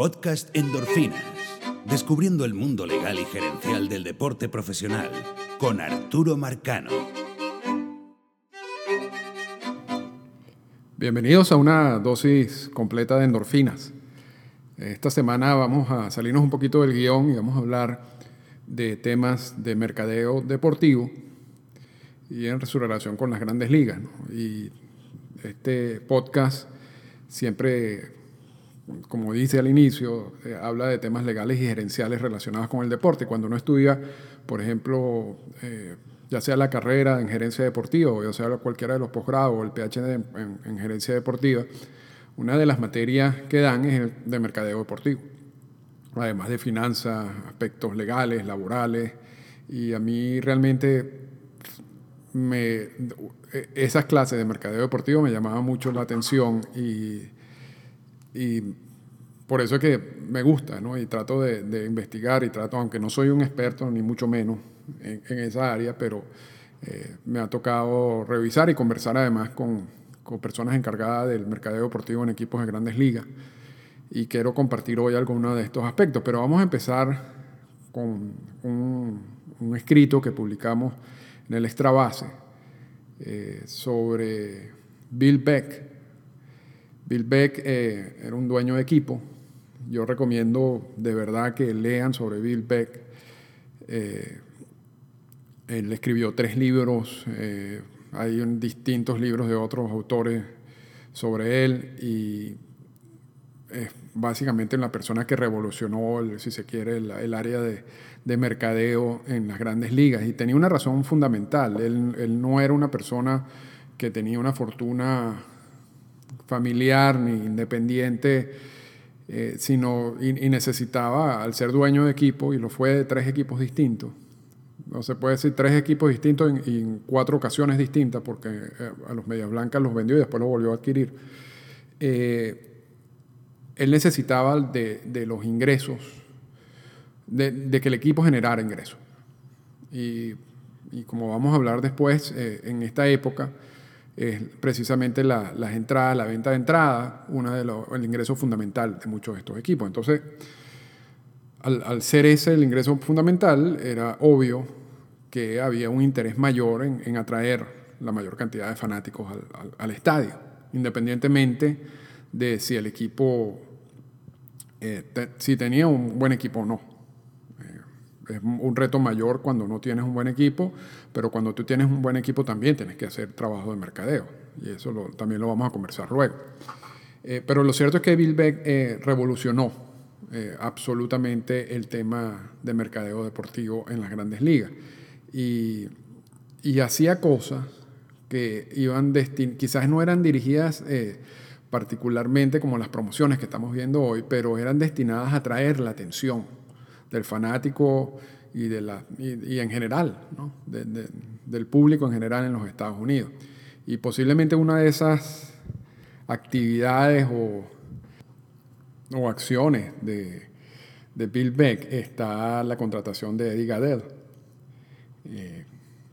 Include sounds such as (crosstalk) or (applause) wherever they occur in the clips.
podcast Endorfinas, descubriendo el mundo legal y gerencial del deporte profesional, con Arturo Marcano. Bienvenidos a una dosis completa de endorfinas. Esta semana vamos a salirnos un poquito del guion y vamos a hablar de temas de mercadeo deportivo y en su relación con las grandes ligas. Y este podcast siempre, como dice al inicio, eh, habla de temas legales y gerenciales relacionados con el deporte. Cuando uno estudia, por ejemplo, eh, ya sea la carrera en gerencia deportiva o ya sea cualquiera de los posgrados o el PhD en, gerencia deportiva, una de las materias que dan es el de mercadeo deportivo, además de finanzas, aspectos legales, laborales, y a mí realmente me, esas clases de mercadeo deportivo me llamaban mucho la atención y, por eso es que me gusta, ¿no? Y trato de, investigar y trato, aunque no soy un experto ni mucho menos en, esa área, pero eh, me ha tocado revisar y conversar además con, con, personas encargadas del mercadeo deportivo en equipos de grandes ligas. Y quiero compartir hoy algunos de estos aspectos, pero vamos a empezar con un, un escrito que publicamos en el extra base eh, sobre Bill Beck. Bill Beck eh, era un dueño de equipo. Yo recomiendo de verdad que lean sobre Bill Beck. Eh, él escribió tres libros, hay distintos libros de otros autores sobre él y es básicamente la persona que revolucionó, si se quiere, el área de, de mercadeo en las grandes ligas. Y tenía una razón fundamental. Él, no era una persona que tenía una fortuna familiar ni independiente, eh, sino y, necesitaba, al ser dueño de equipo, y lo fue de tres equipos distintos, no se puede decir tres equipos distintos en, cuatro ocasiones distintas, porque eh, a los Medias Blancas los vendió y después los volvió a adquirir. Eh, él necesitaba de, de los ingresos de, que el equipo generara ingresos. Y, como vamos a hablar después, en esta época, es precisamente la, las entradas, la venta de entrada, una de los, el ingreso fundamental de muchos de estos equipos. Entonces, al, ser ese el ingreso fundamental, era obvio que había un interés mayor en, atraer la mayor cantidad de fanáticos al, estadio, independientemente de si el equipo, eh, si tenía un buen equipo o no es un reto mayor cuando no tienes un buen equipo, pero cuando tú tienes un buen equipo también tienes que hacer trabajo de mercadeo. Y eso también lo vamos a conversar luego. Eh, pero lo cierto es que Bill Beck eh, revolucionó eh, absolutamente el tema de mercadeo deportivo en las grandes ligas. Y, y hacía cosas que iban quizás no eran dirigidas particularmente como las promociones que estamos viendo hoy, pero eran destinadas a atraer la atención del fanático y, de la, y, en general, ¿no? del público en general en los Estados Unidos. Y posiblemente una de esas actividades o, o acciones de, de, Bill Beck está la contratación de Eddie Gadell. Eh,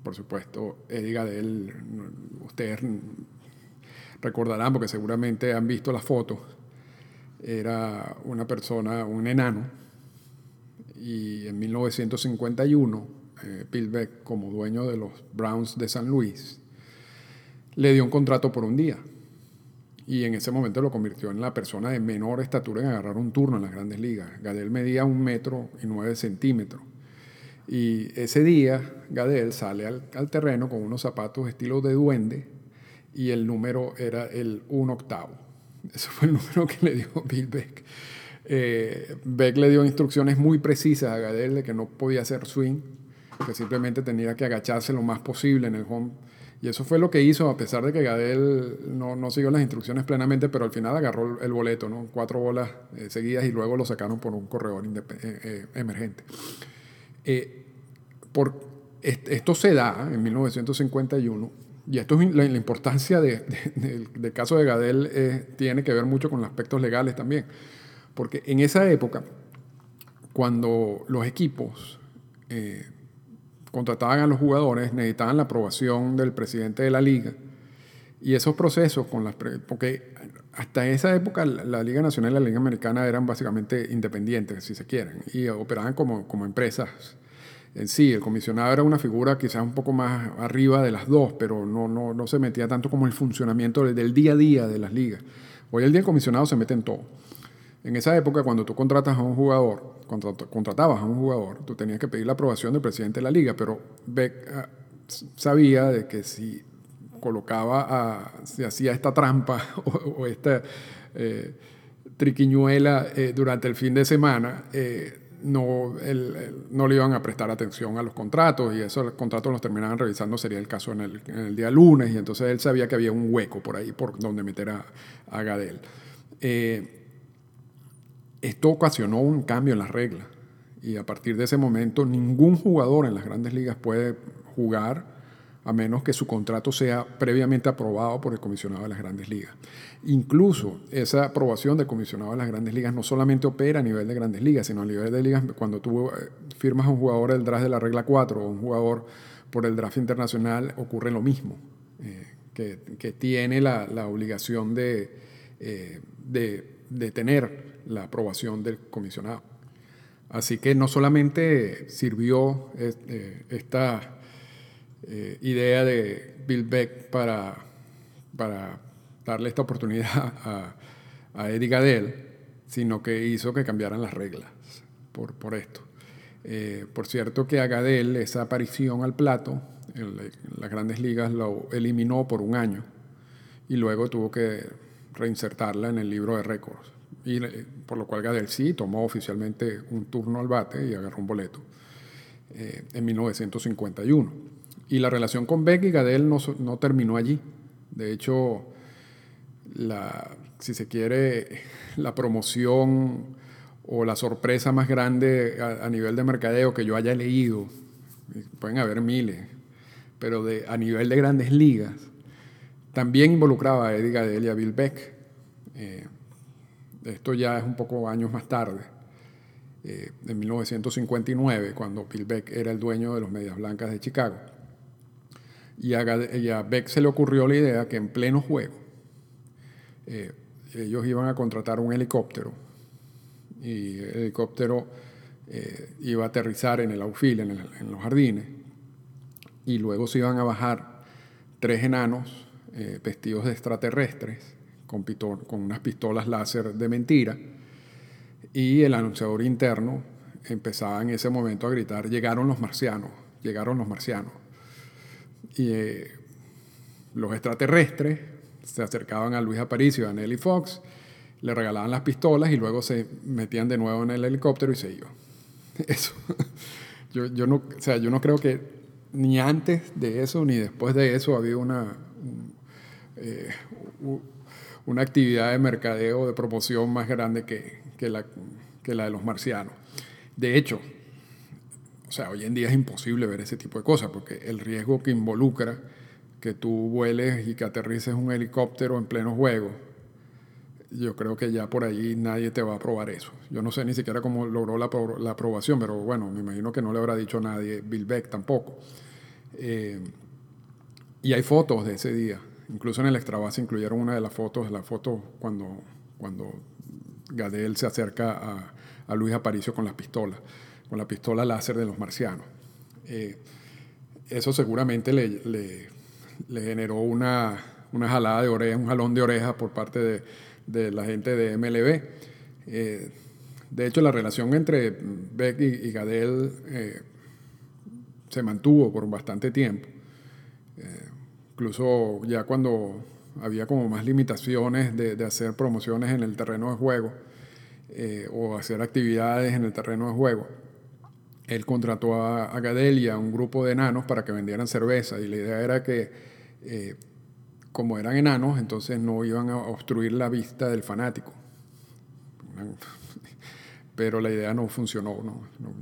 por supuesto, Eddie Gadell, ustedes recordarán porque seguramente han visto las fotos, era una persona, un enano, y en 1951 eh, Bill Beck, como dueño de los Browns de San Luis, le dio un contrato por un día. Y en ese momento lo convirtió en la persona de menor estatura en agarrar un turno en las grandes ligas. Gadel medía un metro y nueve centímetros. Y ese día Gadel sale al, terreno con unos zapatos estilo de duende y el número era el un octavo. Ese fue el número que le dio Bill Beck. Eh, Beck le dio instrucciones muy precisas a Gadel de que no podía hacer swing, que simplemente tenía que agacharse lo más posible en el home. Y eso fue lo que hizo, a pesar de que Gadel no, siguió las instrucciones plenamente, pero al final agarró el boleto, ¿no? cuatro bolas eh, seguidas y luego lo sacaron por un corredor eh, emergente. por, esto se da en 1951 y esto es la, importancia de, del caso de Gadel tiene que ver mucho con los aspectos legales también. Porque en esa época, cuando los equipos eh, contrataban a los jugadores, necesitaban la aprobación del presidente de la liga Y esos procesos con las... Porque hasta esa época la Liga Nacional y la Liga Americana eran básicamente independientes, si se quieren, y operaban como, como empresas en sí. El comisionado era una figura quizás un poco más arriba de las dos, pero no, no, no se metía tanto como el funcionamiento del día a día de las ligas. Hoy el día el comisionado se mete en todo. En esa época, cuando tú contratas a un jugador, cuando contratabas a un jugador, tú tenías que pedir la aprobación del presidente de la liga, pero Beck ah, sabía que si colocaba, si hacía esta trampa (laughs) o, esta eh, triquiñuela eh, durante el fin de semana, eh, no, no le iban a prestar atención a los contratos y esos contratos los terminaban revisando, sería el caso en el, día lunes, y entonces él sabía que había un hueco por ahí por donde meter a, a Gadel. Esto ocasionó un cambio en las reglas y a partir de ese momento ningún jugador en las grandes ligas puede jugar a menos que su contrato sea previamente aprobado por el comisionado de las grandes ligas. Incluso esa aprobación del comisionado de las grandes ligas no solamente opera a nivel de grandes ligas, sino a nivel de ligas, cuando tú eh, firmas a un jugador del draft de la regla 4 o un jugador por el draft internacional, ocurre lo mismo, eh, que, tiene la, obligación de, eh, de, de tener la aprobación del comisionado. Así que no solamente sirvió esta eh, idea de Bill Beck para, para darle esta oportunidad (laughs) a, a Eddie Gadell, sino que hizo que cambiaran las reglas por, por esto. Eh, por cierto que a Gadell esa aparición al plato, en, las grandes ligas lo eliminó por un año y luego tuvo que reinsertarla en el libro de récords. Y, eh, por lo cual Gadell sí tomó oficialmente un turno al bate y agarró un boleto en 1951. Y la relación con Beck y Gadel no, no terminó allí. De hecho, la, si se quiere, la promoción o la sorpresa más grande a, nivel de mercadeo que yo haya leído, pueden haber miles, pero de, a nivel de grandes ligas, también involucraba a Eddie Gadel y a Bill Beck. Eh, esto ya es un poco años más tarde, eh, en 1959, cuando Bill Beck era el dueño de los Medias Blancas de Chicago. Y a, Beck se le ocurrió la idea que en pleno juego eh, ellos iban a contratar un helicóptero y el helicóptero iba a aterrizar en el outfield, en, los jardines, y luego se iban a bajar tres enanos eh, vestidos de extraterrestres con, con unas pistolas láser de mentira y el anunciador interno empezaba en ese momento a gritar, llegaron los marcianos, llegaron los marcianos. Y eh, los extraterrestres se acercaban a Luis Aparicio y a Nelly Fox, le regalaban las pistolas y luego se metían de nuevo en el helicóptero y se iban. (laughs) Eso. Yo, yo, no, o sea, yo no creo que ni antes de eso ni después de eso había una, eh, una actividad de mercadeo, de promoción más grande que, que, la, que la de los marcianos. De hecho, o sea, hoy en día es imposible ver ese tipo de cosas porque el riesgo que involucra que tú vueles y que aterrices un helicóptero en pleno juego, yo creo que ya por ahí nadie te va a aprobar eso. Yo no sé ni siquiera cómo logró la, la aprobación, pero bueno, me imagino que no le habrá dicho a nadie, Bill Beck tampoco. Eh, y hay fotos de ese día. Incluso en el extrabase incluyeron una de las fotos, la foto cuando, cuando Gadel se acerca a, a Luis Aparicio con las pistolas con la pistola láser de los marcianos. Eh, eso seguramente le, generó una, jalada de oreja, un jalón de orejas por parte de, la gente de MLB. Eh, de hecho, la relación entre Beck y, Gadel eh, se mantuvo por bastante tiempo. Incluso ya cuando había como más limitaciones de, hacer promociones en el terreno de juego o hacer actividades en el terreno de juego él contrató a, a Gadel a un grupo de enanos para que vendieran cerveza y la idea era que eh, como eran enanos, entonces no iban a obstruir la vista del fanático. (laughs) Pero la idea no funcionó.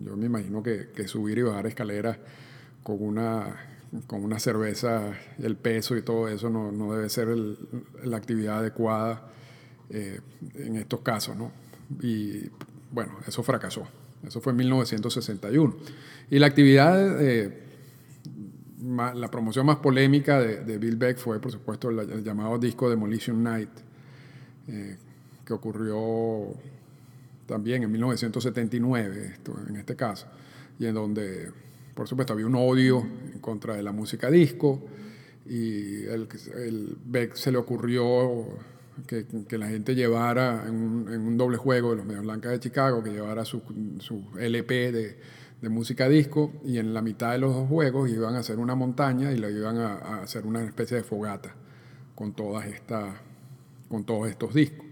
Yo me imagino que, subir y bajar escaleras con una, con una cerveza, el peso y todo eso no, debe ser la actividad adecuada eh, en estos casos. ¿no? Y bueno, eso fracasó. Eso fue en 1961. Y la actividad, eh, la promoción más polémica de, Bill Beck fue, por supuesto, el, llamado disco Demolition Night, eh, que ocurrió también en 1979, esto, en este caso, y en donde, por supuesto, había un odio en contra de la música disco, y el, el Beck se le ocurrió que, que, la gente llevara en un, doble juego de los Medios Blancas de Chicago, que llevara su, su LP de, de, música disco y en la mitad de los dos juegos iban a hacer una montaña y le iban a, a hacer una especie de fogata con, todas estas, con todos estos discos.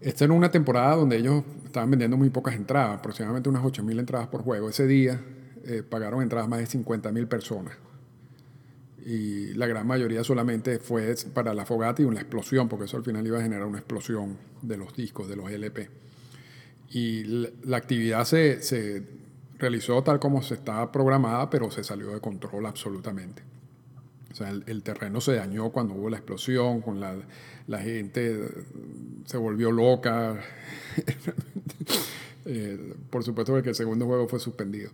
Esta era una temporada donde ellos estaban vendiendo muy pocas entradas, aproximadamente unas 8.000 entradas por juego. Ese día eh, pagaron entradas más de 50.000 personas y la gran mayoría solamente fue para la fogata y una explosión, porque eso al final iba a generar una explosión de los discos, de los LP. Y la, actividad se, se, realizó tal como se estaba programada, pero se salió de control absolutamente. O sea, el, terreno se dañó cuando hubo la explosión, con la, la gente se volvió loca. (laughs) Eh, por supuesto que el segundo juego fue suspendido.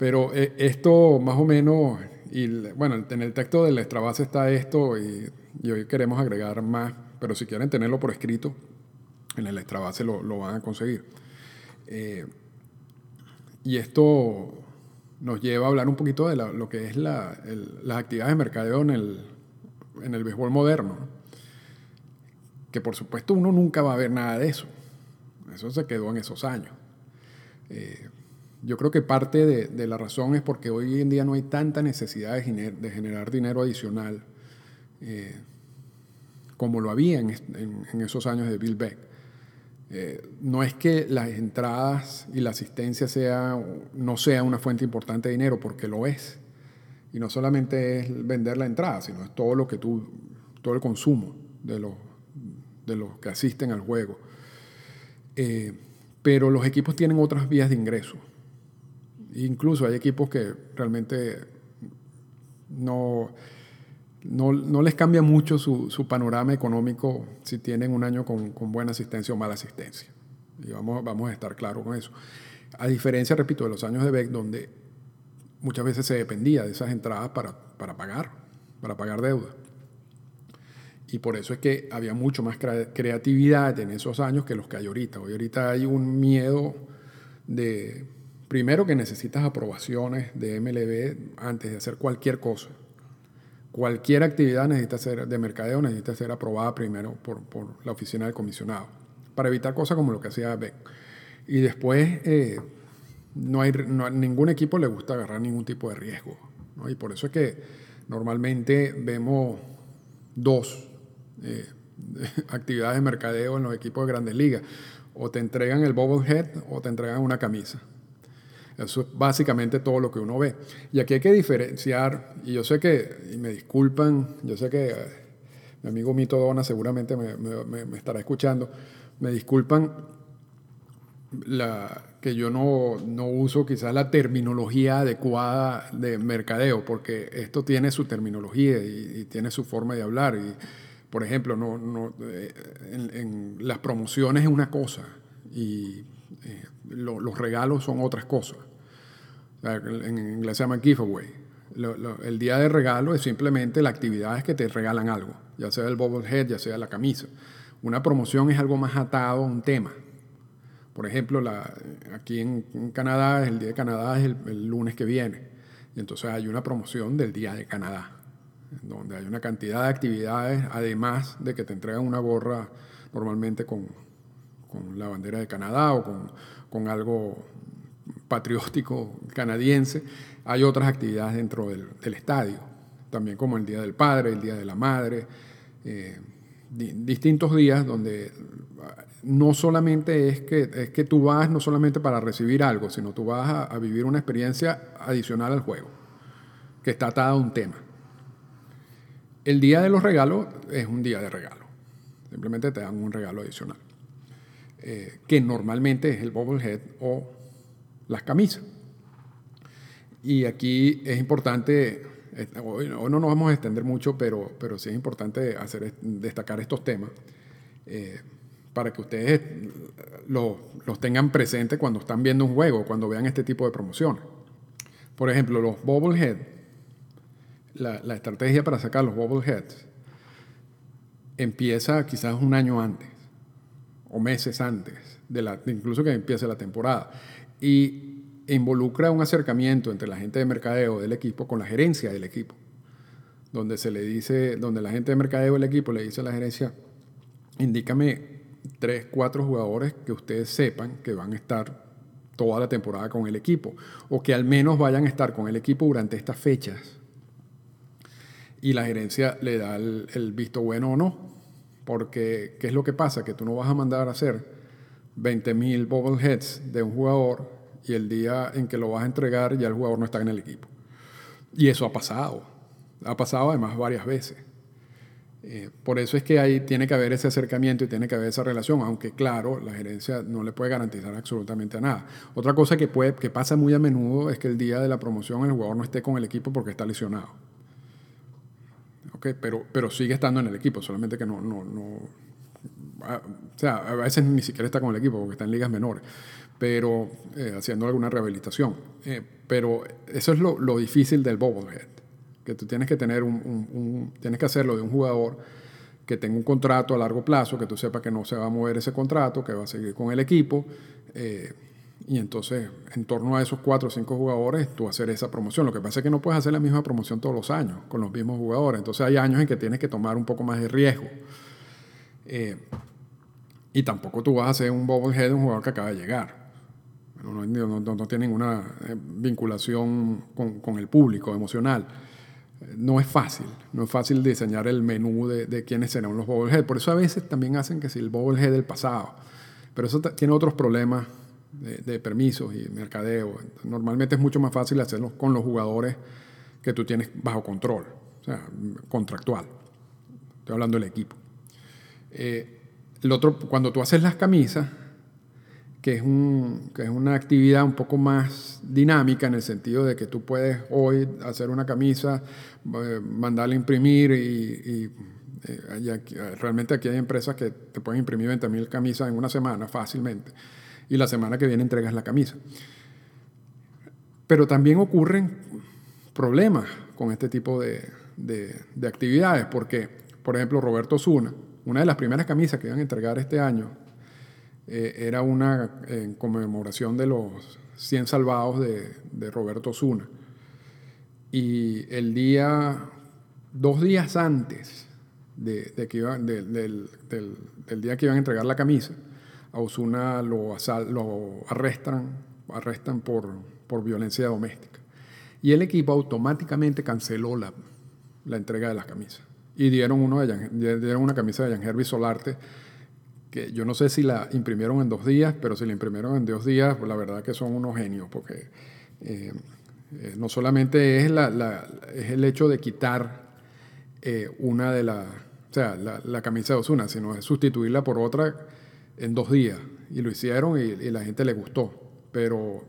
Pero eh, esto más o menos y bueno, en el texto del Extrabase está esto y, hoy queremos agregar más, pero si quieren tenerlo por escrito, en el Extrabase lo, lo van a conseguir. Eh, y esto nos lleva a hablar un poquito de lo que es la, las actividades de mercadeo en el, en el béisbol moderno. Que por supuesto uno nunca va a ver nada de eso. Eso se quedó en esos años. Eh, yo creo que parte de, la razón es porque hoy en día no hay tanta necesidad de, generar dinero adicional eh, como lo había en, esos años de Bill Beck. Eh, no es que las entradas y la asistencia sea, no sea una fuente importante de dinero, porque lo es. Y no solamente es vender la entrada, sino es todo lo que tú, todo el consumo de los, de los que asisten al juego. Eh, pero los equipos tienen otras vías de ingreso. Incluso hay equipos que realmente no, no, les cambia mucho su, panorama económico si tienen un año con, buena asistencia o mala asistencia. Y vamos, vamos a estar claros con eso. A diferencia, repito, de los años de Beck, donde muchas veces se dependía de esas entradas para, para pagar, para pagar deuda. Y por eso es que había mucho más creatividad en esos años que los que hay ahorita. Hoy ahorita hay un miedo de Primero que necesitas aprobaciones de MLB antes de hacer cualquier cosa. Cualquier actividad necesita ser de mercadeo necesita ser aprobada primero por, la oficina del comisionado para evitar cosas como lo que hacía Beck. Y después eh, no hay, ningún equipo le gusta agarrar ningún tipo de riesgo. Y por eso es que normalmente vemos dos eh, (laughs) actividades de mercadeo en los equipos de grandes ligas. O te entregan el bobblehead o te entregan una camisa. Eso es básicamente todo lo que uno ve. Y aquí hay que diferenciar, y yo sé que, y me disculpan, yo sé que eh, mi amigo Mito Dona seguramente me, estará escuchando, me disculpan la, que yo no, no, uso quizás la terminología adecuada de mercadeo, porque esto tiene su terminología y, tiene su forma de hablar. Y, por ejemplo, no, no, eh, en, las promociones es una cosa y eh, los regalos son otras cosas. En inglés se llama giveaway. el día de regalo es simplemente la actividad es que te regalan algo, ya sea el bobblehead, ya sea la camisa. Una promoción es algo más atado a un tema. Por ejemplo, la, aquí en, Canadá, el Día de Canadá es el, lunes que viene. Y entonces hay una promoción del Día de Canadá, donde hay una cantidad de actividades, además de que te entregan una gorra normalmente con, con la bandera de Canadá o con, con algo patriótico canadiense, hay otras actividades dentro del, estadio, también como el Día del Padre, el Día de la Madre, eh, distintos días donde no solamente es que, es que tú vas no solamente para recibir algo, sino tú vas a, vivir una experiencia adicional al juego, que está atada a un tema. El día de los regalos es un día de regalo, simplemente te dan un regalo adicional, eh, que normalmente es el bobblehead o las camisas. Y aquí es importante, hoy no nos vamos a extender mucho, pero, pero sí es importante hacer, destacar estos temas eh, para que ustedes los, tengan presentes cuando están viendo un juego, cuando vean este tipo de promociones. Por ejemplo, los bobblehead la, la estrategia para sacar los bobbleheads empieza quizás un año antes o meses antes, de la, incluso que empiece la temporada. Y involucra un acercamiento entre la gente de mercadeo del equipo con la gerencia del equipo, donde se le dice, donde la gente de mercadeo del equipo le dice a la gerencia, indícame tres, cuatro jugadores que ustedes sepan que van a estar toda la temporada con el equipo, o que al menos vayan a estar con el equipo durante estas fechas. Y la gerencia le da el, el visto bueno o no. Porque, ¿qué es lo que pasa? Que tú no vas a mandar a hacer 20.000 bobbleheads de un jugador y el día en que lo vas a entregar ya el jugador no está en el equipo. Y eso ha pasado. Ha pasado además varias veces. Eh, por eso es que ahí tiene que haber ese acercamiento y tiene que haber esa relación, aunque claro, la gerencia no le puede garantizar absolutamente nada. Otra cosa que, puede, que pasa muy a menudo es que el día de la promoción el jugador no esté con el equipo porque está lesionado. Okay, pero, pero sigue estando en el equipo, solamente que no, no, no o sea, a veces ni siquiera está con el equipo porque está en ligas menores pero eh, haciendo alguna rehabilitación. Eh, pero eso es lo, lo, difícil del bobblehead, que tú tienes que tener un, un, tienes que hacerlo de un jugador que tenga un contrato a largo plazo, que tú sepas que no se va a mover ese contrato, que va a seguir con el equipo. Eh, y entonces, en torno a esos cuatro o cinco jugadores, tú hacer esa promoción. Lo que pasa es que no puedes hacer la misma promoción todos los años con los mismos jugadores. Entonces, hay años en que tienes que tomar un poco más de riesgo. Y tampoco tú vas a hacer un bobblehead de un jugador que acaba de llegar no, no, tiene ninguna eh, vinculación con, el público emocional. No es fácil, no es fácil diseñar el menú de, de quiénes serán los bobblehead. Por eso a veces también hacen que si el bobblehead del pasado, pero eso tiene otros problemas de, permisos y mercadeo. Normalmente es mucho más fácil hacerlo con los jugadores que tú tienes bajo control, o sea, contractual. Estoy hablando del equipo. Eh, el otro, cuando tú haces las camisas, que es, un, que es una actividad un poco más dinámica en el sentido de que tú puedes hoy hacer una camisa, eh, mandarla a imprimir y, eh, realmente aquí hay empresas que te pueden imprimir 20.000 camisas en una semana fácilmente y la semana que viene entregas la camisa. Pero también ocurren problemas con este tipo de, de, de actividades porque, por ejemplo, Roberto Zuna, una de las primeras camisas que iban a entregar este año eh, era una en conmemoración de los 100 salvados de, Roberto Zuna. Y el día, dos días antes del, día que iban a entregar la camisa, a Osuna lo, arrestan, arrestan por, por violencia doméstica. Y el equipo automáticamente canceló la, la entrega de las camisas. Y dieron, una camisa de Jan Solarte que yo no sé si la imprimieron en dos días, pero si la imprimieron en dos días, la verdad que son unos genios, porque eh, eh, no solamente es, la, el hecho de quitar eh, una de las, o sea, la, camisa de Osuna, sino es sustituirla por otra en dos días. Y lo hicieron y, y, la gente le gustó. Pero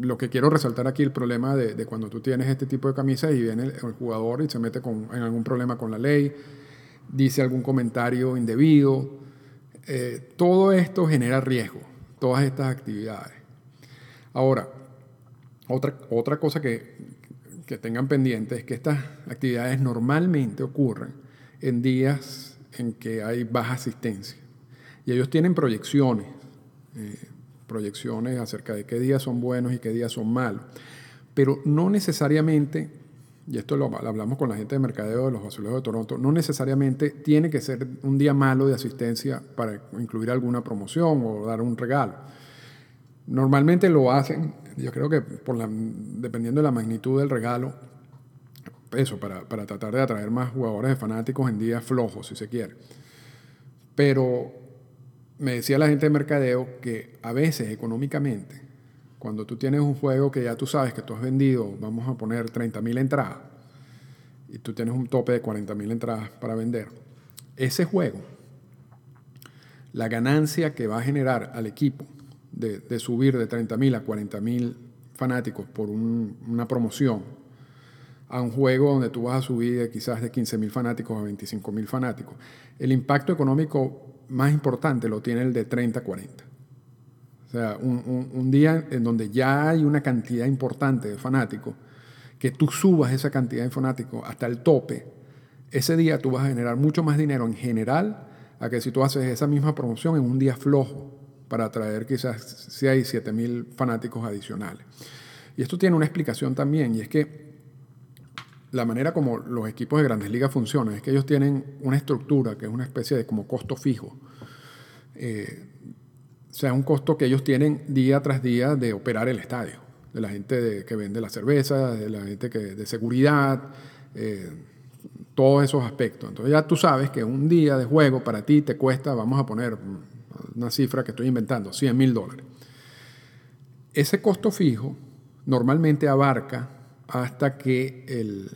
lo que quiero resaltar aquí el problema de, cuando tú tienes este tipo de camisas y viene el, el jugador y se mete con, en algún problema con la ley, dice algún comentario indebido eh, todo esto genera riesgo, todas estas actividades. Ahora, otra, otra cosa que, que tengan pendiente es que estas actividades normalmente ocurren en días en que hay baja asistencia. Y ellos tienen proyecciones, eh, proyecciones acerca de qué días son buenos y qué días son malos. Pero no necesariamente y esto lo, hablamos con la gente de mercadeo de los azulejos de Toronto, no necesariamente tiene que ser un día malo de asistencia para incluir alguna promoción o dar un regalo. Normalmente lo hacen, yo creo que por dependiendo de la magnitud del regalo, eso, para, para tratar de atraer más jugadores de fanáticos en días flojos, si se quiere. Pero me decía la gente de mercadeo que a veces económicamente cuando tú tienes un juego que ya tú sabes que tú has vendido, vamos a poner 30.000 entradas, y tú tienes un tope de 40.000 entradas para vender, ese juego, la ganancia que va a generar al equipo de, subir de 30.000 a 40.000 fanáticos por una promoción, a un juego donde tú vas a subir quizás de 15.000 fanáticos a 25.000 fanáticos, el impacto económico más importante lo tiene el de 30 a 40. O sea, un, día en donde ya hay una cantidad importante de fanáticos que tú subas esa cantidad de fanáticos hasta el tope, ese día tú vas a generar mucho más dinero en general a que si tú haces esa misma promoción en un día flojo para atraer quizás 6, 7 mil fanáticos adicionales. Y esto tiene una explicación también, y es que la manera como los equipos de grandes ligas funcionan es que ellos tienen una estructura que es una especie de como costo fijo. Eh, o sea, un costo que ellos tienen día tras día de operar el estadio, de la gente que vende la cerveza, de la gente que, de seguridad, eh, todos esos aspectos. Entonces ya tú sabes que un día de juego para ti te cuesta, vamos a poner una cifra que estoy inventando, 100 mil dólares. Ese costo fijo normalmente abarca hasta que el,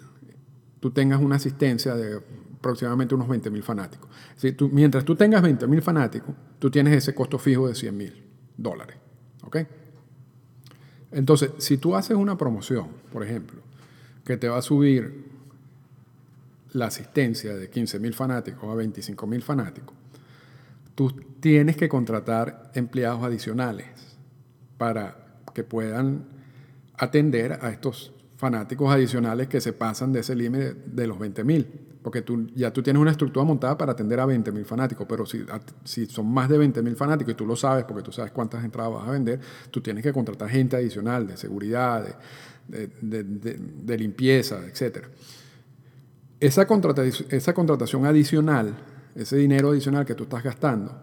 tú tengas una asistencia de aproximadamente unos 20 mil fanáticos. mientras tú tengas 20 mil fanáticos, tú tienes ese costo fijo de 100 mil dólares. ¿Ok? Entonces, si tú haces una promoción, por ejemplo, que te va a subir la asistencia de 15 mil fanáticos a 25 mil fanáticos, tú tienes que contratar empleados adicionales para que puedan atender a estos fanáticos adicionales que se pasan de ese límite de los 20 mil. Porque tú, ya tú tienes una estructura montada para atender a 20 mil fanáticos, pero si, si son más de 20 mil fanáticos y tú lo sabes porque tú sabes cuántas entradas vas a vender, tú tienes que contratar gente adicional de seguridad, de, limpieza, etc. Esa, esa contratación adicional, ese dinero adicional que tú estás gastando,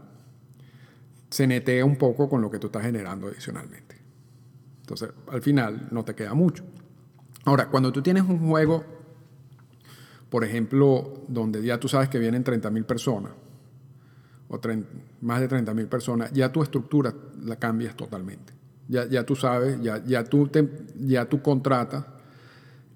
se netea un poco con lo que tú estás generando adicionalmente. Entonces, al final no te queda mucho. Ahora, cuando tú tienes un juego, por ejemplo, donde ya tú sabes que vienen 30.000 personas, o más de 30.000 personas, ya tu estructura la cambias totalmente. Ya, ya tú sabes, ya, ya, tú ya tú contratas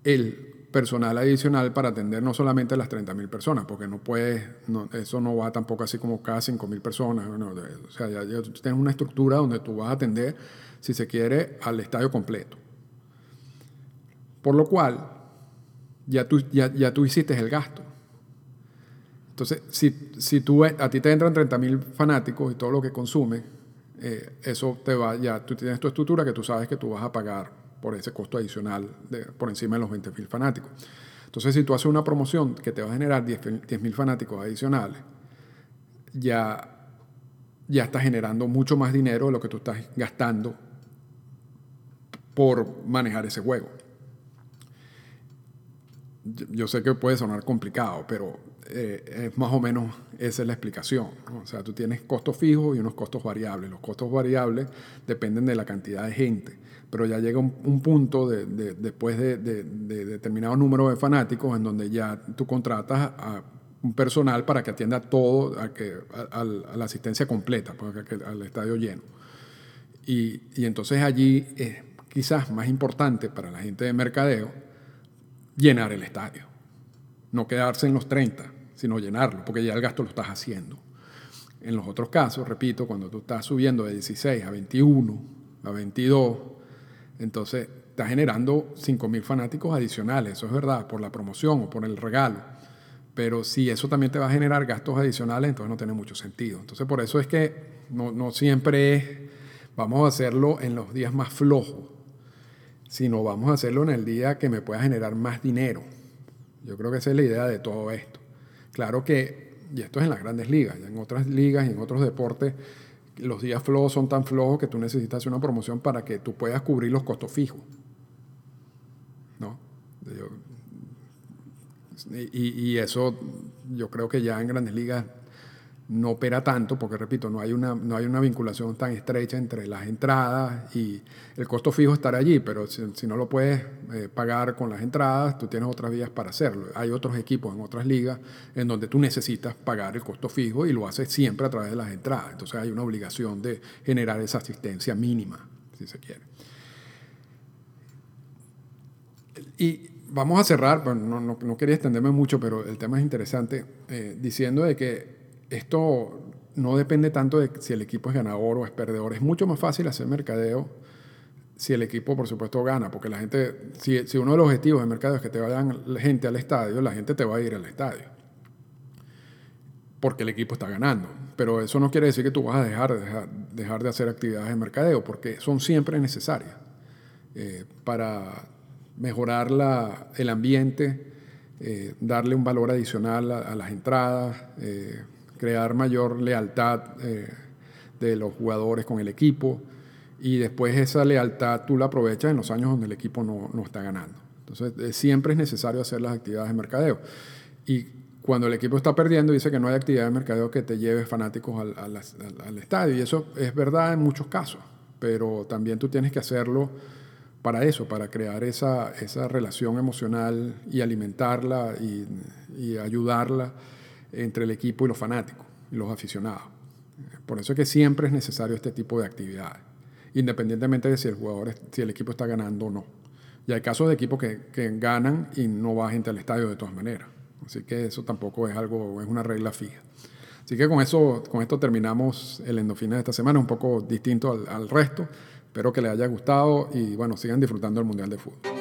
el personal adicional para atender no solamente a las 30.000 personas, porque no puedes, eso no va tampoco así como cada 5.000 personas. o sea, ya, ya tienes una estructura donde tú vas a atender, si se quiere, al estadio completo. Por lo cual, ya tú, ya, tú hiciste el gasto. Entonces, si, si tú, a ti te entran 30.000 fanáticos y todo lo que consume, eh, eso te va, ya tú tienes tu estructura que tú sabes que tú vas a pagar por ese costo adicional de, por encima de los 20.000 fanáticos. Entonces, si tú haces una promoción que te va a generar 10.000 fanáticos adicionales, ya, ya estás generando mucho más dinero de lo que tú estás gastando por manejar ese juego yo sé que puede sonar complicado, pero eh, es más o menos esa es la explicación. O sea, tú tienes costos fijos y unos costos variables. Los costos variables dependen de la cantidad de gente, pero ya llega un, punto de, después de, determinado número de fanáticos en donde ya tú contratas a un personal para que atienda todo, a, que, a, la asistencia completa, pues, al estadio lleno. Y, y entonces allí es quizás más importante para la gente de mercadeo llenar el estadio. No quedarse en los 30, sino llenarlo, porque ya el gasto lo estás haciendo. En los otros casos, repito, cuando tú estás subiendo de 16 a 21, a 22, entonces estás generando 5.000 fanáticos adicionales, eso es verdad, por la promoción o por el regalo. Pero si eso también te va a generar gastos adicionales, entonces no tiene mucho sentido. Entonces por eso es que no, siempre vamos a hacerlo en los días más flojos sino vamos a hacerlo en el día que me pueda generar más dinero. Yo creo que esa es la idea de todo esto. Claro que, y esto es en las grandes ligas, en otras ligas y en otros deportes, los días flojos son tan flojos que tú necesitas una promoción para que tú puedas cubrir los costos fijos. ¿No? y, y, eso yo creo que ya en grandes ligas no opera tanto, porque repito, no hay, una, no hay una vinculación tan estrecha entre las entradas y el costo fijo estar allí, pero si, no lo puedes eh, pagar con las entradas, tú tienes otras vías para hacerlo. Hay otros equipos en otras ligas en donde tú necesitas pagar el costo fijo y lo haces siempre a través de las entradas. Entonces hay una obligación de generar esa asistencia mínima, si se quiere. Y vamos a cerrar, no, no, quería extenderme mucho, pero el tema es interesante, eh, diciendo de que esto no depende tanto de si el equipo es ganador o es perdedor. Es mucho más fácil hacer mercadeo si el equipo, por supuesto, gana, porque la gente, si, uno de los objetivos de mercadeo es que te vayan gente al estadio, la gente te va a ir al estadio, porque el equipo está ganando. Pero eso no quiere decir que tú vas a dejar, dejar, de hacer actividades de mercadeo, porque son siempre necesarias eh, para mejorar la, el ambiente, eh, darle un valor adicional a, las entradas, eh, crear mayor lealtad de los jugadores con el equipo y después esa lealtad tú la aprovechas en los años donde el equipo no, no está ganando. Entonces siempre es necesario hacer las actividades de mercadeo. Y cuando el equipo está perdiendo, dice que no hay actividad de mercadeo que te lleve fanáticos al, al, estadio. Y eso es verdad en muchos casos, pero también tú tienes que hacerlo para eso, para crear esa, esa relación emocional y alimentarla y, y, ayudarla entre el equipo y los fanáticos y los aficionados. Por eso es que siempre es necesario este tipo de actividades, independientemente de si el jugador, si el equipo está ganando o no. Y hay casos de equipos que, que ganan y no va gente al estadio de todas maneras. Así que eso tampoco es algo, es una regla fija. Así que con eso, con esto terminamos el endofina de esta semana, un poco distinto al, al resto. Espero que les haya gustado y bueno, sigan disfrutando del Mundial de Fútbol.